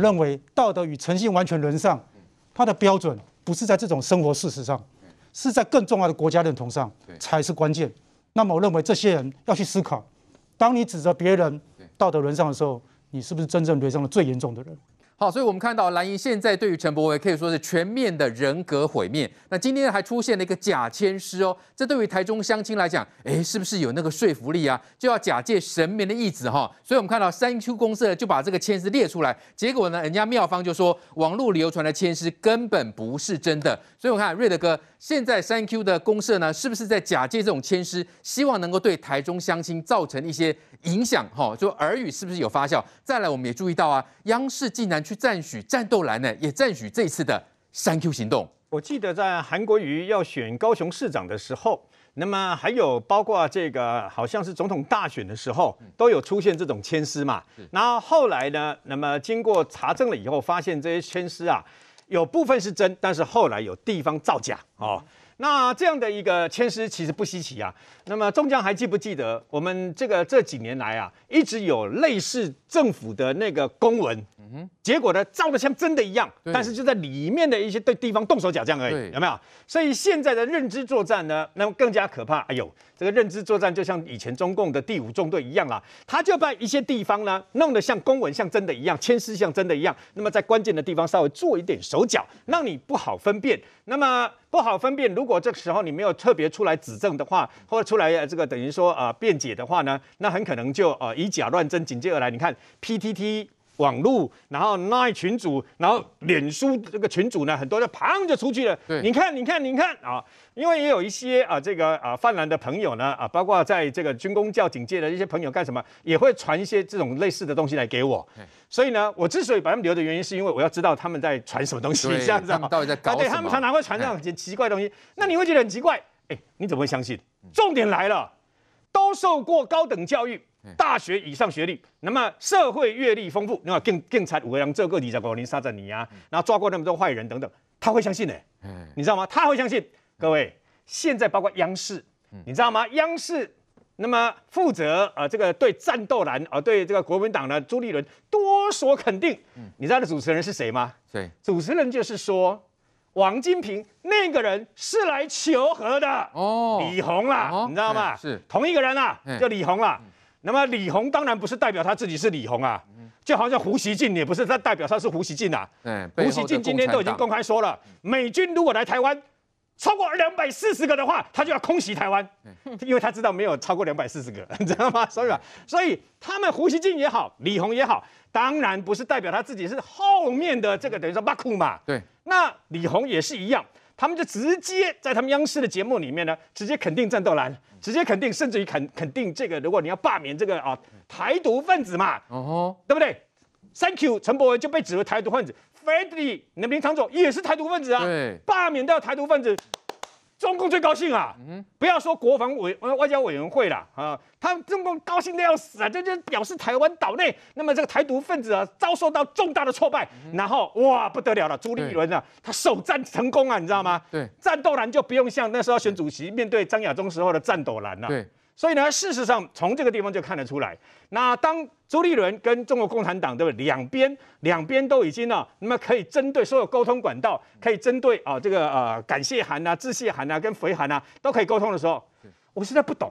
我认为道德与诚信完全沦丧，它的标准不是在这种生活事实上，是在更重要的国家认同上才是关键。那么我认为这些人要去思考，当你指责别人道德沦丧的时候，你是不是真正沦丧的最严重的人？好，所以我们看到蓝营现在对于陈柏惟可以说是全面的人格毁灭。那今天还出现了一个假签诗哦，这对于台中乡亲来讲，哎，是不是有那个说服力啊？就要假借神明的意旨哈。所以我们看到三 Q 公社就把这个签诗列出来，结果呢，人家庙方就说网络流传的签诗根本不是真的。所以我看瑞德哥，现在三 Q 的公社呢，是不是在假借这种签诗，希望能够对台中乡亲造成一些影响？哈，就耳语是不是有发酵？再来，我们也注意到啊，央视竟然去赞许战斗蓝呢，也赞许这次的三 Q 行动。我记得在韩国瑜要选高雄市长的时候，那么还有包括这个好像是总统大选的时候，都有出现这种牵丝嘛。然后后来呢，那么经过查证了以后，发现这些牵丝啊。有部分是真，但是后来有地方造假哦。那这样的一个签诗其实不稀奇啊。那么中将还记不记得，我们这个这几年来啊，一直有类似政府的那个公文，结果呢照的像真的一样，但是就在里面的一些对地方动手脚这样而已，有没有？所以现在的认知作战呢，那么更加可怕。哎呦，这个认知作战就像以前中共的第五纵队一样啦，他就把一些地方呢弄得像公文像真的一样，签诗像真的一样，那么在关键的地方稍微做一点手脚，让你不好分辨。那么不好分辨，如果这个时候你没有特别出来指证的话，或者出来这个等于说啊辩解的话呢，那很可能就呃以假乱真，紧接而来。你看 PTT。网络，然后 LINE 群组，然后脸书这个群组呢，很多就砰就出去了。你看，你看，你看啊，因为也有一些啊，这个啊泛蓝的朋友呢，啊，包括在这个军工教警界的一些朋友干什么，也会传一些这种类似的东西来给我。所以呢，我之所以把他们留的原因，是因为我要知道他们在传什么东西，这样子。他们到底在搞什么？对，他们常常会传这种很奇怪的东西。那你会觉得很奇怪，哎，你怎么会相信？重点来了，都受过高等教育。大学以上学历，那么社会阅历丰富，那么更更才五个人这个你在国林杀着你啊，然后抓过那么多坏人等等，他会相信呢？你知道吗？他会相信。各位，现在包括央视，你知道吗？央视那么负责啊，这个对战斗蓝啊，对这个国民党的朱立伦多所肯定。你知道的主持人是谁吗？对？主持人就是说。王金平那个人是来求和的哦，李红啦，你知道吗？是同一个人啊，叫李红啦。那么李鸿当然不是代表他自己是李鸿啊，就好像胡锡进也不是他代表他是胡锡进啊。胡锡进今天都已经公开说了，美军如果来台湾超过两百四十个的话，他就要空袭台湾，因为他知道没有超过两百四十个，你知道吗？所以啊，所以他们胡锡进也好，李鸿也好，当然不是代表他自己是后面的这个等于说马库嘛。对。那李鸿也是一样，他们就直接在他们央视的节目里面呢，直接肯定战斗蓝，直接肯定，甚至于肯肯定这个，如果你要罢免这个啊台独分子嘛，哦、uh，huh. 对不对？Thank you，陈伯文就被指为台独分子，Freddy，你的林长总也是台独分子啊，对，罢免掉台独分子。中共最高兴啊！不要说国防委外交委员会了啊，他们中共高兴的要死啊！这就表示台湾岛内那么这个台独分子啊遭受到重大的挫败，然后哇不得了了，朱立伦啊他首战成功啊，你知道吗？对，战斗蓝就不用像那时候选主席面对张亚中时候的战斗蓝了。对。所以呢，事实上从这个地方就看得出来，那当朱立伦跟中国共产党对不对？两边两边都已经呢，那么可以针对所有沟通管道，可以针对啊这个呃感谢函啊、致谢函啊、跟回函啊都可以沟通的时候，我实在不懂，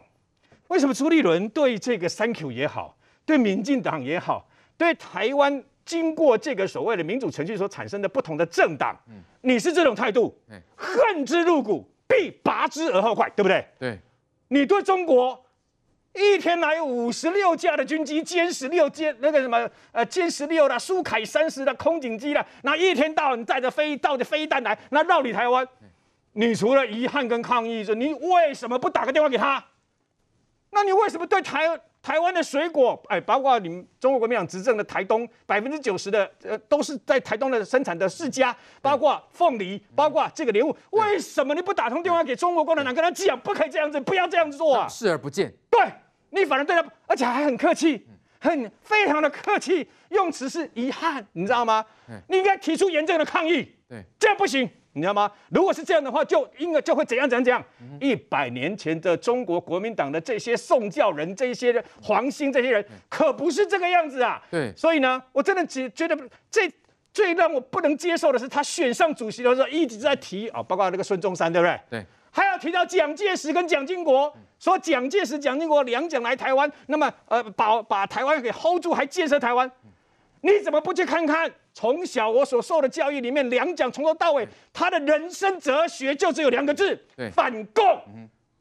为什么朱立伦对这个三 Q 也好，对民进党也好，对台湾经过这个所谓的民主程序所产生的不同的政党，你是这种态度，恨之入骨，必拔之而后快，对不对？对。你对中国一天来五十六架的军机，歼十六歼那个什么呃歼十六的苏凯三十的空警机了，那一天到晚带着飞带着飞弹来，那绕你台湾，你除了遗憾跟抗议，说你为什么不打个电话给他？那你为什么对台？台湾的水果，哎，包括你们中国国民党执政的台东，百分之九十的呃都是在台东的生产的世家，包括凤梨，包括这个莲雾，为什么你不打通电话给中国共产党，跟他讲不可以这样子，不要这样子做啊？视而不见。对，你反而对他，而且还很客气，很非常的客气，用词是遗憾，你知道吗？你应该提出严正的抗议。对，这样不行。你知道吗？如果是这样的话，就应该就会怎样怎样怎样。一百年前的中国国民党的这些宋教仁、这些黄兴这些人，可不是这个样子啊。对，所以呢，我真的只觉得这最让我不能接受的是，他选上主席的时候一直在提啊，包括那个孙中山，对不对？对。还要提到蒋介石跟蒋经国，说蒋介石、蒋经国两蒋来台湾，那么呃把把台湾给 hold 住，还建设台湾，你怎么不去看看？从小我所受的教育里面，两蒋从头到尾，他的人生哲学就只有两个字：反共。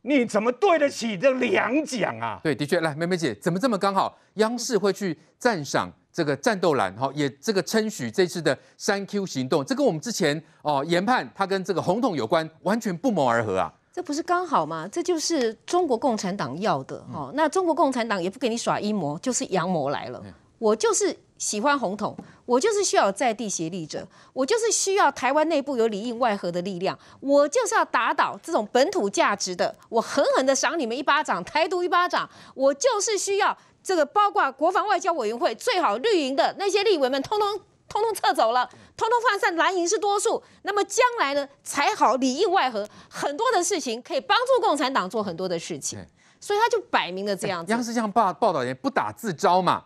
你怎么对得起这两蒋啊？对，的确，来，梅梅姐，怎么这么刚好？央视会去赞赏这个战斗蓝，哈，也这个称许这次的三 Q 行动，这跟我们之前哦研判它跟这个红统有关，完全不谋而合啊！这不是刚好吗？这就是中国共产党要的，哦，那中国共产党也不给你耍阴谋，就是阳谋来了，我就是。喜欢红统，我就是需要在地协力者，我就是需要台湾内部有里应外合的力量，我就是要打倒这种本土价值的，我狠狠的赏你们一巴掌，台独一巴掌，我就是需要这个，包括国防外交委员会最好绿营的那些立委们，通通通通撤走了，通通放散蓝营是多数，那么将来呢才好里应外合，很多的事情可以帮助共产党做很多的事情，所以他就摆明了这样子。央视这样报报道也不打自招嘛。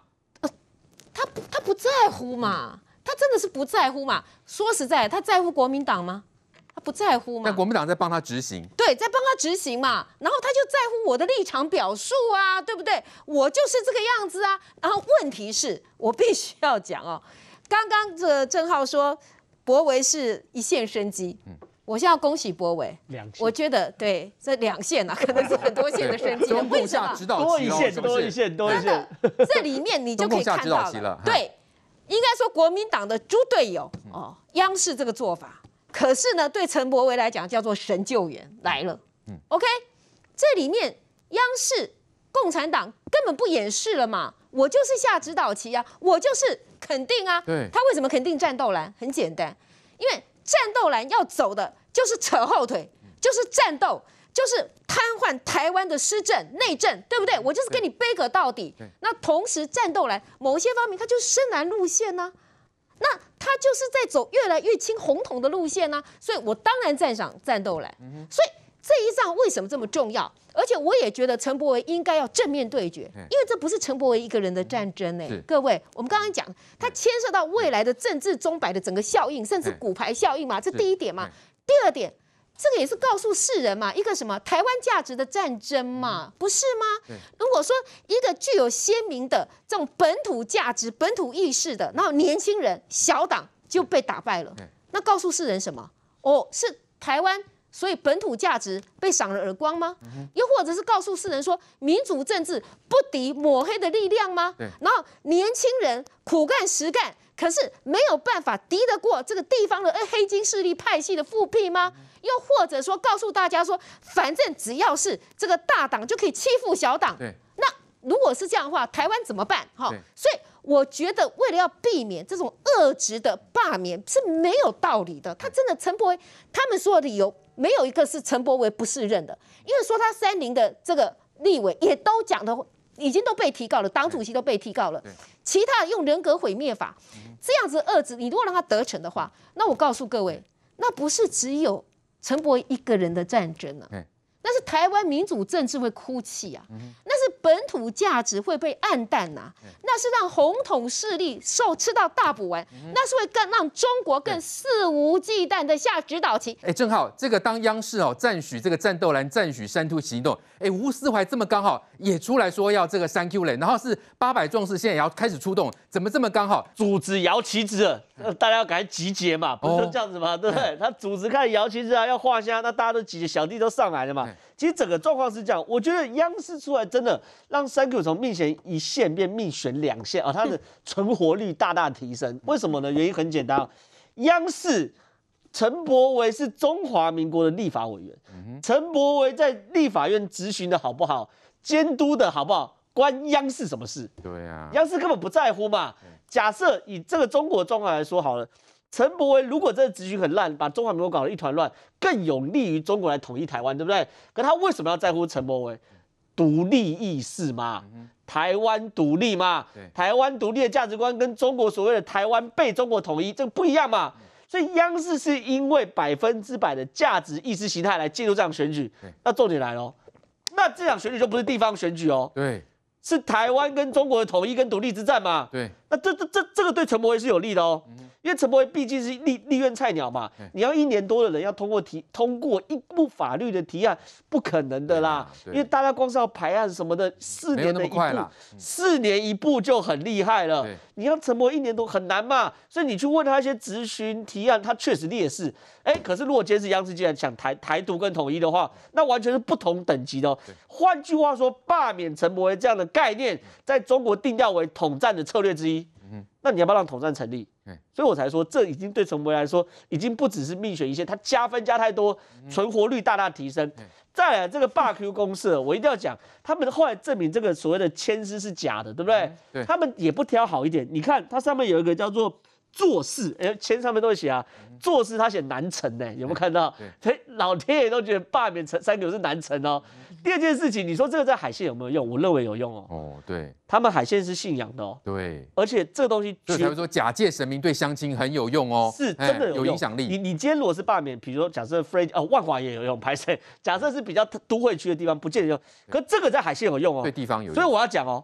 不在乎嘛？他真的是不在乎嘛？说实在，他在乎国民党吗？他不在乎嘛？但国民党在帮他执行，对，在帮他执行嘛。然后他就在乎我的立场表述啊，对不对？我就是这个样子啊。然后问题是我必须要讲哦，刚刚这郑浩说博维是一线生机，嗯，我现在要恭喜柏惟，两，我觉得对这两线啊，可能是很多线的升级，为什么？多一线，多一线，多一线，这里面你就可以看到了，对。应该说，国民党的猪队友哦，央视这个做法，可是呢，对陈柏惟来讲叫做神救援来了。嗯，OK，这里面央视共产党根本不掩饰了嘛，我就是下指导棋啊，我就是肯定啊。对，他为什么肯定战斗蓝？很简单，因为战斗蓝要走的就是扯后腿，就是战斗。就是瘫痪台湾的施政内政，对不对？我就是跟你背葛到底。那同时战斗蓝某些方面，它就是深蓝路线呢、啊。那他就是在走越来越亲红统的路线呢、啊。所以我当然赞赏战斗蓝。所以这一仗为什么这么重要？而且我也觉得陈柏惟应该要正面对决，因为这不是陈柏惟一个人的战争呢。各位，我们刚刚讲，它牵涉到未来的政治钟摆的整个效应，甚至骨牌效应嘛，这第一点嘛。第二点。这个也是告诉世人嘛，一个什么台湾价值的战争嘛，不是吗？如果说一个具有鲜明的这种本土价值、本土意识的，然后年轻人小党就被打败了，那告诉世人什么？哦，是台湾，所以本土价值被赏了耳光吗？又或者是告诉世人说，民主政治不敌抹黑的力量吗？然后年轻人苦干实干，可是没有办法敌得过这个地方的黑金势力派系的复辟吗？又或者说，告诉大家说，反正只要是这个大党就可以欺负小党。对。那如果是这样的话，台湾怎么办？哈。所以我觉得，为了要避免这种恶质的罢免是没有道理的。他真的陈柏惟，他们说的理由没有一个是陈柏惟不适任的，因为说他三零的这个立委也都讲的，已经都被提告了，党主席都被提告了。其他用人格毁灭法这样子遏制，你如果让他得逞的话，那我告诉各位，那不是只有。陈柏惟一个人的战争呢、啊？那是台湾民主政治会哭泣啊，那是本土价值会被暗淡呐、啊，那是让红统势力受吃到大补丸，那是会更让中国更肆无忌惮的下指导棋。哎，正好这个当央视哦赞许这个战斗蓝，赞许三突行动，哎，吴思怀这么刚好也出来说要这个三 Q 嘞，然后是八百壮士现在也要开始出动，怎么这么刚好？组织摇旗子，大家要赶快集结嘛，不是这样子吗？对不对？他组织开始摇旗子啊，要画虾，那大家都集结，小弟都上来了嘛。其实整个状况是这样，我觉得央视出来真的让三 Q 从命悬一线变命悬两线啊，它的存活率大大提升。为什么呢？原因很简单，央视陈柏惟是中华民国的立法委员，陈柏惟在立法院质询的好不好，监督的好不好，关央视什么事？对啊，央视根本不在乎嘛。假设以这个中国状况来说好了。陈柏惟如果这个质询很烂，把中华民国搞得一团乱，更有利于中国来统一台湾，对不对？可他为什么要在乎陈柏惟？独立意识嘛，台湾独立嘛，台湾独立的价值观跟中国所谓的台湾被中国统一这个不一样嘛。所以央视是因为百分之百的价值意识形态来介入这场选举。那重点来了，那这场选举就不是地方选举哦，对，是台湾跟中国的统一跟独立之战嘛。对，那这这这这个对陈柏惟是有利的哦。嗯因为陈柏惟毕竟是立立院菜鸟嘛，你要一年多的人要通过提通过一部法律的提案，不可能的啦。因为大家光是要排案什么的，四年的一步，四年一步就很厉害了。你要陈柏惟一年多很难嘛，所以你去问他一些咨询提案，他确实劣势。哎，可是如果今天是央视既然想台台独跟统一的话，那完全是不同等级的哦。换句话说，罢免陈柏惟这样的概念，在中国定调为统战的策略之一。那你要不要让统战成立？所以我才说，这已经对陈柏惟来说，已经不只是命悬一线，他加分加太多，存活率大大提升。再来这个罢 Q 公社，我一定要讲，他们后来证明这个所谓的签诗是假的，对不对？对。他们也不挑好一点，你看它上面有一个叫做做事，哎，签上面都会写啊，做事他写南城呢，有没有看到？所以。老天爷都觉得罢免陈三 Q 是南城哦。第二件事情，你说这个在海线有没有用？我认为有用哦。哦，对，他们海线是信仰的哦。对，而且这个东西，所以才会说假借神明对乡亲很有用哦。是真的有影响力。你你今天如果是罢免，比如说假设 Fred 哦万华也有用，拍摄假设是比较都会区的地方，不见得用。可这个在海线有用哦。对地方有用。所以我要讲哦，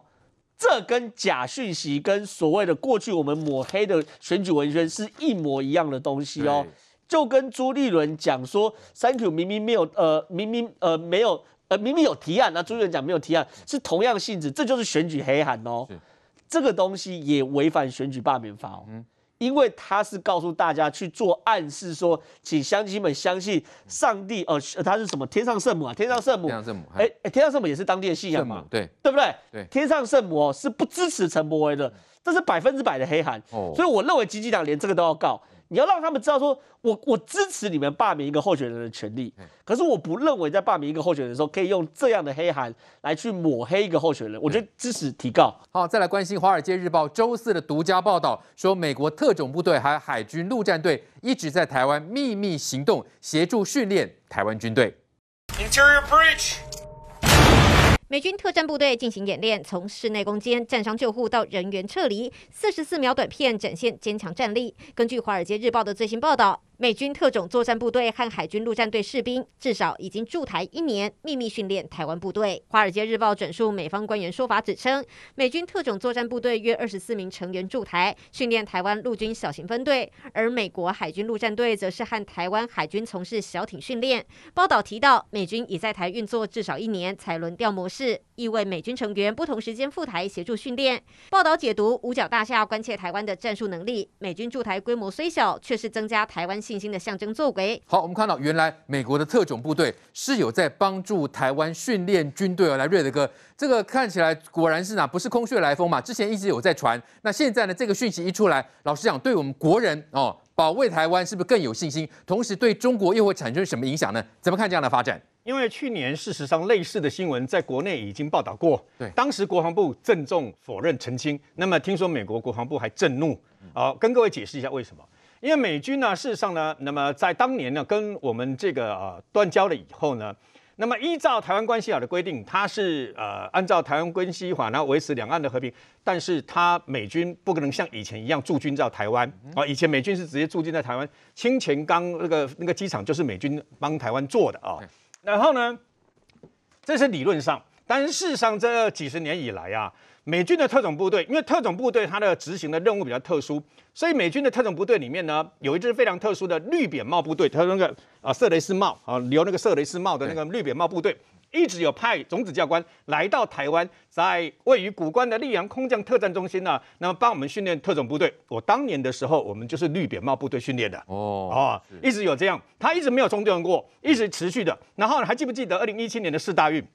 这跟假讯息跟所谓的过去我们抹黑的选举文宣是一模一样的东西哦。就跟朱立伦讲说，3Q 明明没有呃明明呃没有。呃，明明有提案，那朱立伦讲没有提案，是同样性质，这就是选举黑函哦。是这个东西也违反选举罢免法哦，嗯、因为他是告诉大家去做暗示说，说请乡亲们相信上帝，呃，他是什么天上圣母啊？天上圣母，天上圣母，哎哎，天上圣母也是当地的信仰嘛？对，对不对？对，天上圣母哦是不支持陈柏威的，这是百分之百的黑函。哦，所以我认为基进党连这个都要告。你要让他们知道说，我我支持你们罢免一个候选人的权利，可是我不认为在罢免一个候选人的时候，可以用这样的黑函来去抹黑一个候选人。我觉得支持提告。好，再来关心《华尔街日报》周四的独家报道，说美国特种部队还有海军陆战队一直在台湾秘密行动，协助训练台湾军队。Interior breach. 美军特战部队进行演练，从室内攻坚、战伤救护到人员撤离，四十四秒短片展现坚强战力。根据《华尔街日报》的最新报道。美军特种作战部队和海军陆战队士兵至少已经驻台一年，秘密训练台湾部队。《华尔街日报》转述美方官员说法，指称美军特种作战部队约二十四名成员驻台训练台湾陆军小型分队，而美国海军陆战队则是和台湾海军从事小艇训练。报道提到，美军已在台运作至少一年才轮调模式，意味美军成员不同时间赴台协助训练。报道解读五角大厦关切台湾的战术能力，美军驻台规模虽小，却是增加台湾。信心的象征作为。好，我们看到原来美国的特种部队是有在帮助台湾训练军队而。来，瑞德哥，这个看起来果然是哪不是空穴来风嘛？之前一直有在传，那现在呢？这个讯息一出来，老实讲，对我们国人哦，保卫台湾是不是更有信心？同时，对中国又会产生什么影响呢？怎么看这样的发展？因为去年事实上类似的新闻在国内已经报道过，对，当时国防部郑重否认澄清。那么听说美国国防部还震怒，好，跟各位解释一下为什么。因为美军呢，事实上呢，那么在当年呢，跟我们这个呃断交了以后呢，那么依照台湾关系法的规定，它是呃按照台湾关系法，然后维持两岸的和平，但是它美军不可能像以前一样驻军在台湾。啊，以前美军是直接驻军在台湾，清泉岗那个那个机场就是美军帮台湾做的啊，然后呢，这是理论上，但是事实上这几十年以来啊。美军的特种部队，因为特种部队它的执行的任务比较特殊，所以美军的特种部队里面呢，有一支非常特殊的绿扁帽部队，它那个啊色雷斯帽啊留那个色雷斯帽的那个绿扁帽部队，一直有派种子教官来到台湾，在位于古关的溧阳空降特战中心呢，那么帮我们训练特种部队。我当年的时候，我们就是绿扁帽部队训练的哦啊，一直有这样，他一直没有中断过，一直持续的。然后还记不记得二零一七年的四大运？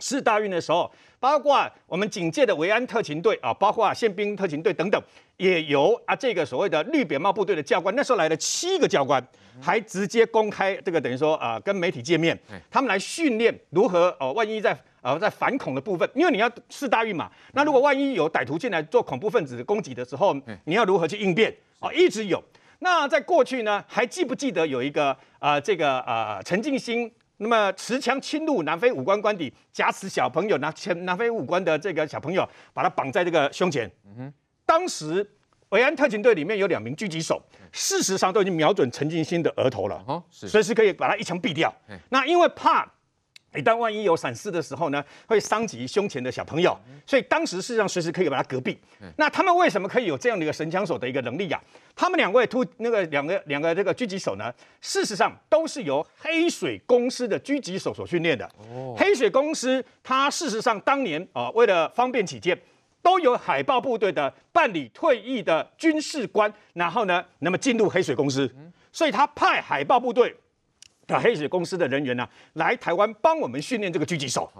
世大运的时候，包括我们警戒的维安特勤队啊，包括宪兵特勤队等等，也由啊这个所谓的绿扁帽部队的教官，那时候来了七个教官，还直接公开这个等于说啊跟媒体见面，他们来训练如何哦，万一在呃在反恐的部分，因为你要四大运嘛，那如果万一有歹徒进来做恐怖分子的攻击的时候，你要如何去应变啊？一直有。那在过去呢，还记不记得有一个啊这个啊陈进兴？那么持枪侵入南非武官官邸，挟持小朋友，拿前南非武官的这个小朋友，把他绑在这个胸前。嗯哼，当时维安特勤队里面有两名狙击手，事实上都已经瞄准陈进兴的额头了，哦，随时可以把他一枪毙掉。那因为怕。一旦万一有闪失的时候呢，会伤及胸前的小朋友，所以当时事实上随时可以把他隔壁。那他们为什么可以有这样的一个神枪手的一个能力呀、啊？他们两位突那个两个两个这个狙击手呢，事实上都是由黑水公司的狙击手所训练的。哦，黑水公司它事实上当年啊，为了方便起见，都有海豹部队的办理退役的军事官，然后呢，那么进入黑水公司，所以他派海豹部队。的黑水公司的人员呢、啊，来台湾帮我们训练这个狙击手。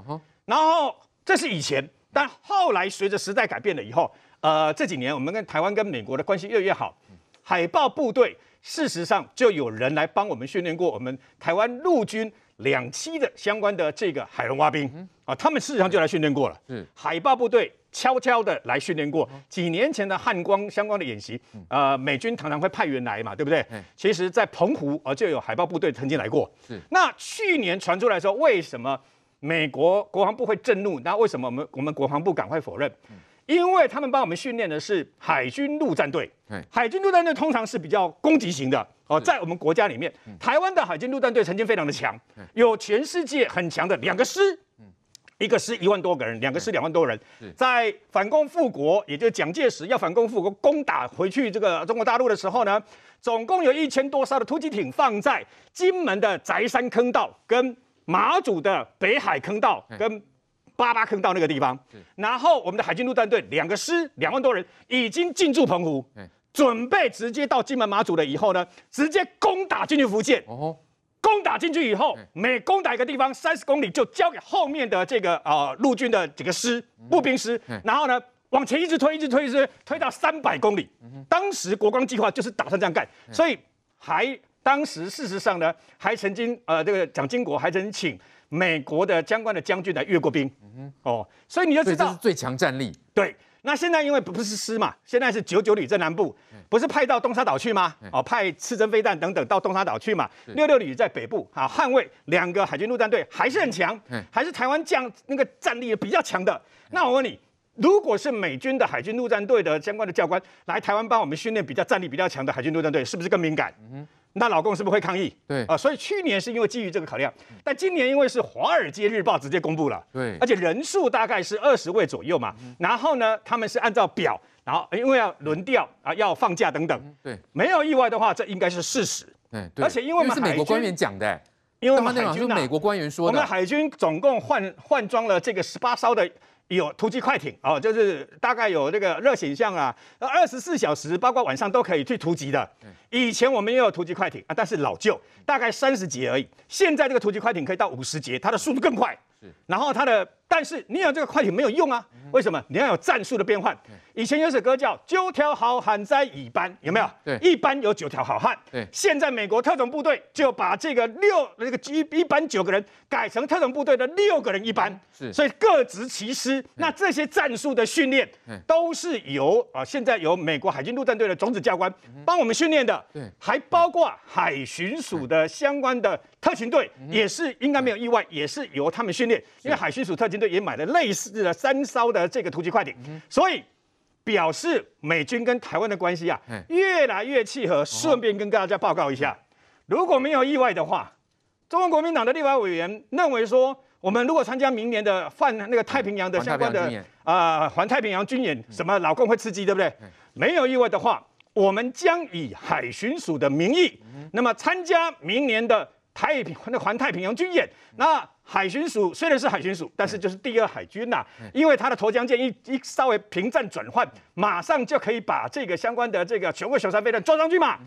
然后这是以前，但后来随着时代改变了以后，呃，这几年我们跟台湾跟美国的关系越来越好。海豹部队事实上就有人来帮我们训练过我们台湾陆军两栖的相关的这个海龙蛙兵啊，他们事实上就来训练过了。海豹部队。悄悄的来训练过，几年前的汉光相关的演习，呃，美军常常会派员来嘛，对不对？其实，在澎湖啊，就有海豹部队曾经来过。是。那去年传出来说，为什么美国国防部会震怒？那为什么我们我们国防部赶快否认？因为他们帮我们训练的是海军陆战队。海军陆战队通常是比较攻击型的哦，在我们国家里面，台湾的海军陆战队曾经非常的强，有全世界很强的两个师。一个师一万多个人，两个师两万多人，在反攻复国，也就是蒋介石要反攻复国，攻打回去这个中国大陆的时候呢，总共有一千多艘的突击艇放在金门的宅山坑道、跟马祖的北海坑道、跟八八坑道那个地方。然后我们的海军陆战队两个师两万多人已经进驻澎湖，准备直接到金门马祖了。以后呢，直接攻打进去福建。攻打进去以后，每攻打一个地方三十公里，就交给后面的这个呃陆军的几个师步兵师，然后呢往前一直推，一直推，一直推，推到三百公里。当时国光计划就是打算这样干，所以还当时事实上呢，还曾经呃这个蒋经国还曾经请美国的相关的将军来阅过兵。哦，所以你就知道这是最强战力。对。那现在因为不是师嘛，现在是九九旅在南部，不是派到东沙岛去吗？哦，派刺针飞弹等等到东沙岛去嘛。六六旅在北部啊，捍卫两个海军陆战队还是很强，还是台湾将那个战力比较强的。那我问你，如果是美军的海军陆战队的相关的教官来台湾帮我们训练比较战力比较强的海军陆战队，是不是更敏感？那老公是不是会抗议？对啊、呃，所以去年是因为基于这个考量，但今年因为是《华尔街日报》直接公布了，对，而且人数大概是二十位左右嘛。嗯、然后呢，他们是按照表，然后因为要轮调啊，要放假等等，对，没有意外的话，这应该是事实。对，而且因为我们是美国官员讲的，因为我们海军、啊、美国官员说的，我们海军总共换换装了这个十八艘的。有突击快艇哦，就是大概有这个热显像啊，二十四小时，包括晚上都可以去突击的。以前我们也有突击快艇啊，但是老旧，大概三十节而已。现在这个突击快艇可以到五十节，它的速度更快。然后它的，但是你有这个快艇没有用啊？为什么？你要有战术的变换。以前有首歌叫《九条好汉在一班》，有没有？对，一班有九条好汉。对，现在美国特种部队就把这个六那个一一班九个人改成特种部队的六个人一班。是，所以各执其师。那这些战术的训练都是由啊，现在由美国海军陆战队的种子教官帮我们训练的。对，还包括海巡署的相关的。特勤队也是应该没有意外，也是由他们训练，因为海巡署特勤队也买了类似的三艘的这个突击快艇，所以表示美军跟台湾的关系啊越来越契合。顺便跟大家报告一下，如果没有意外的话，中国国民党的立法委员认为说，我们如果参加明年的泛那个太平洋的相关的啊环太平洋军演，什么老公会刺激，对不对？没有意外的话，我们将以海巡署的名义，那么参加明年的。太平那环太平洋军演，那海巡署虽然是海巡署，但是就是第二海军呐，因为它的沱江舰一一稍微平战转换，马上就可以把这个相关的这个全国小三飞弹装上去嘛。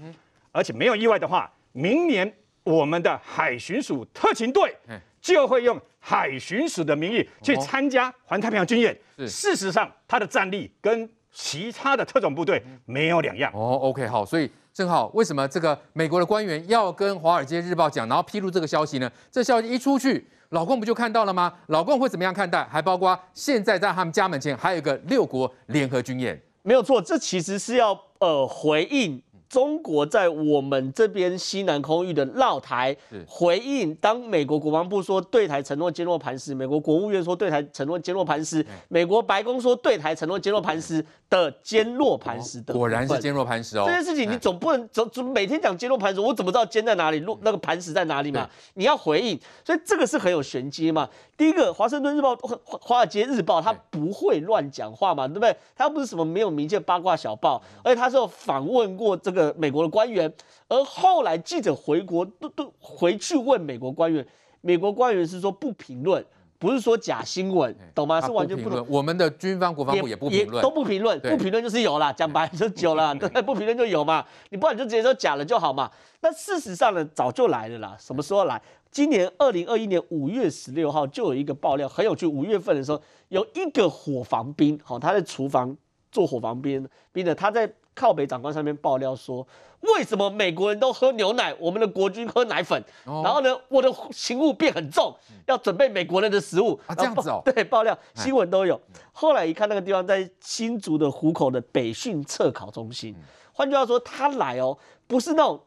而且没有意外的话，明年我们的海巡署特勤队就会用海巡署的名义去参加环太平洋军演。事实上，它的战力跟其他的特种部队没有两样。哦，OK，好，所以。正好，为什么这个美国的官员要跟《华尔街日报》讲，然后披露这个消息呢？这消息一出去，老共不就看到了吗？老共会怎么样看待？还包括现在在他们家门前还有一个六国联合军演，没有错，这其实是要呃回应中国在我们这边西南空域的绕台回应，当美国国防部说对台承诺坚若磐石，美国国务院说对台承诺坚若磐石，美国白宫说对台承诺坚若磐石的坚若磐石的，果然是坚若磐石哦。这件事情你总不能总总每天讲坚若磐石，我怎么知道坚在哪里，落那个磐石在哪里嘛？你要回应，所以这个是很有玄机嘛。第一个，华盛顿日报、华尔街日报，他不会乱讲话嘛，对不对？他又不是什么没有名气八卦小报，而且他是有访问过这个美国的官员，而后来记者回国都都回去问美国官员，美国官员是说不评论，不是说假新闻，懂吗？是完全不论。我们的军方国防部也不评论，都不评论，不评论就是有啦，讲白就有了，对，不评论就有嘛，你不然就直接说假了就好嘛。那事实上呢，早就来了啦，什么时候来？今年二零二一年五月十六号就有一个爆料，很有趣。五月份的时候，有一个伙房兵，好，他在厨房做伙房兵，兵的他在靠北长官上面爆料说，为什么美国人都喝牛奶，我们的国军喝奶粉？然后呢，我的行务变很重，要准备美国人的食物。啊，这样子哦。对，爆料新闻都有。后来一看那个地方在新竹的湖口的北训测考中心，换句话说，他来哦，不是那种。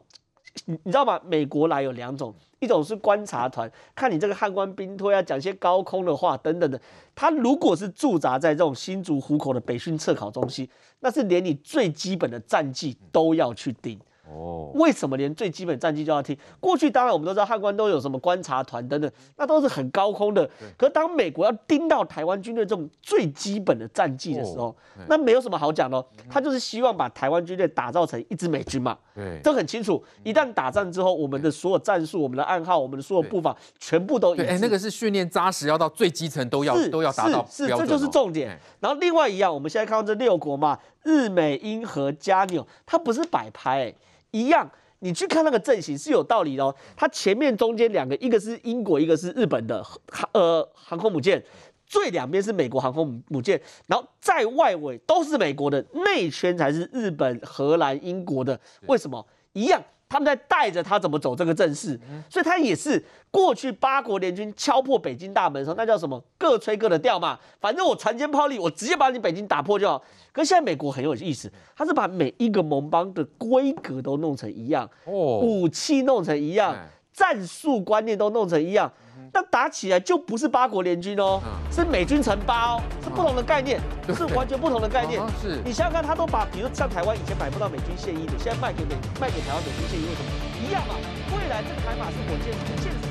你你知道吗？美国来有两种，一种是观察团，看你这个汉官兵推啊，讲些高空的话等等的。他如果是驻扎在这种新竹湖口的北训测考中心，那是连你最基本的战绩都要去盯。哦，为什么连最基本战绩就要听？过去当然我们都知道汉官都有什么观察团等等，那都是很高空的。可是当美国要盯到台湾军队这种最基本的战绩的时候，那没有什么好讲的，他就是希望把台湾军队打造成一支美军嘛。对，这很清楚。一旦打仗之后，我们的所有战术、我们的暗号、我们的所有步伐，全部都一致。哎，那个是训练扎实，要到最基层都要都要达到是，是，这就是重点。然后另外一样，我们现在看到这六国嘛，日美英荷加纽，它不是摆拍欸。一样，你去看那个阵型是有道理的哦。它前面中间两个，一个是英国，一个是日本的航呃航空母舰，最两边是美国航空母舰，然后在外围都是美国的，内圈才是日本、荷兰、英国的。为什么？一样。他们在带着他怎么走这个阵势，所以他也是过去八国联军敲破北京大门的时候，那叫什么？各吹各的调嘛，反正我船坚炮利，我直接把你北京打破就好。可是现在美国很有意思，他是把每一个盟邦的规格都弄成一样，武器弄成一样，战术观念都弄成一样。那打起来就不是八国联军哦，是美军城八哦，是不同的概念，是完全不同的概念。是你想想看，他都把，比如像台湾以前买不到美军现役的，现在卖给美卖给台湾美军现役，为什么一样嘛？未来这个台马是火箭，现实台湾人。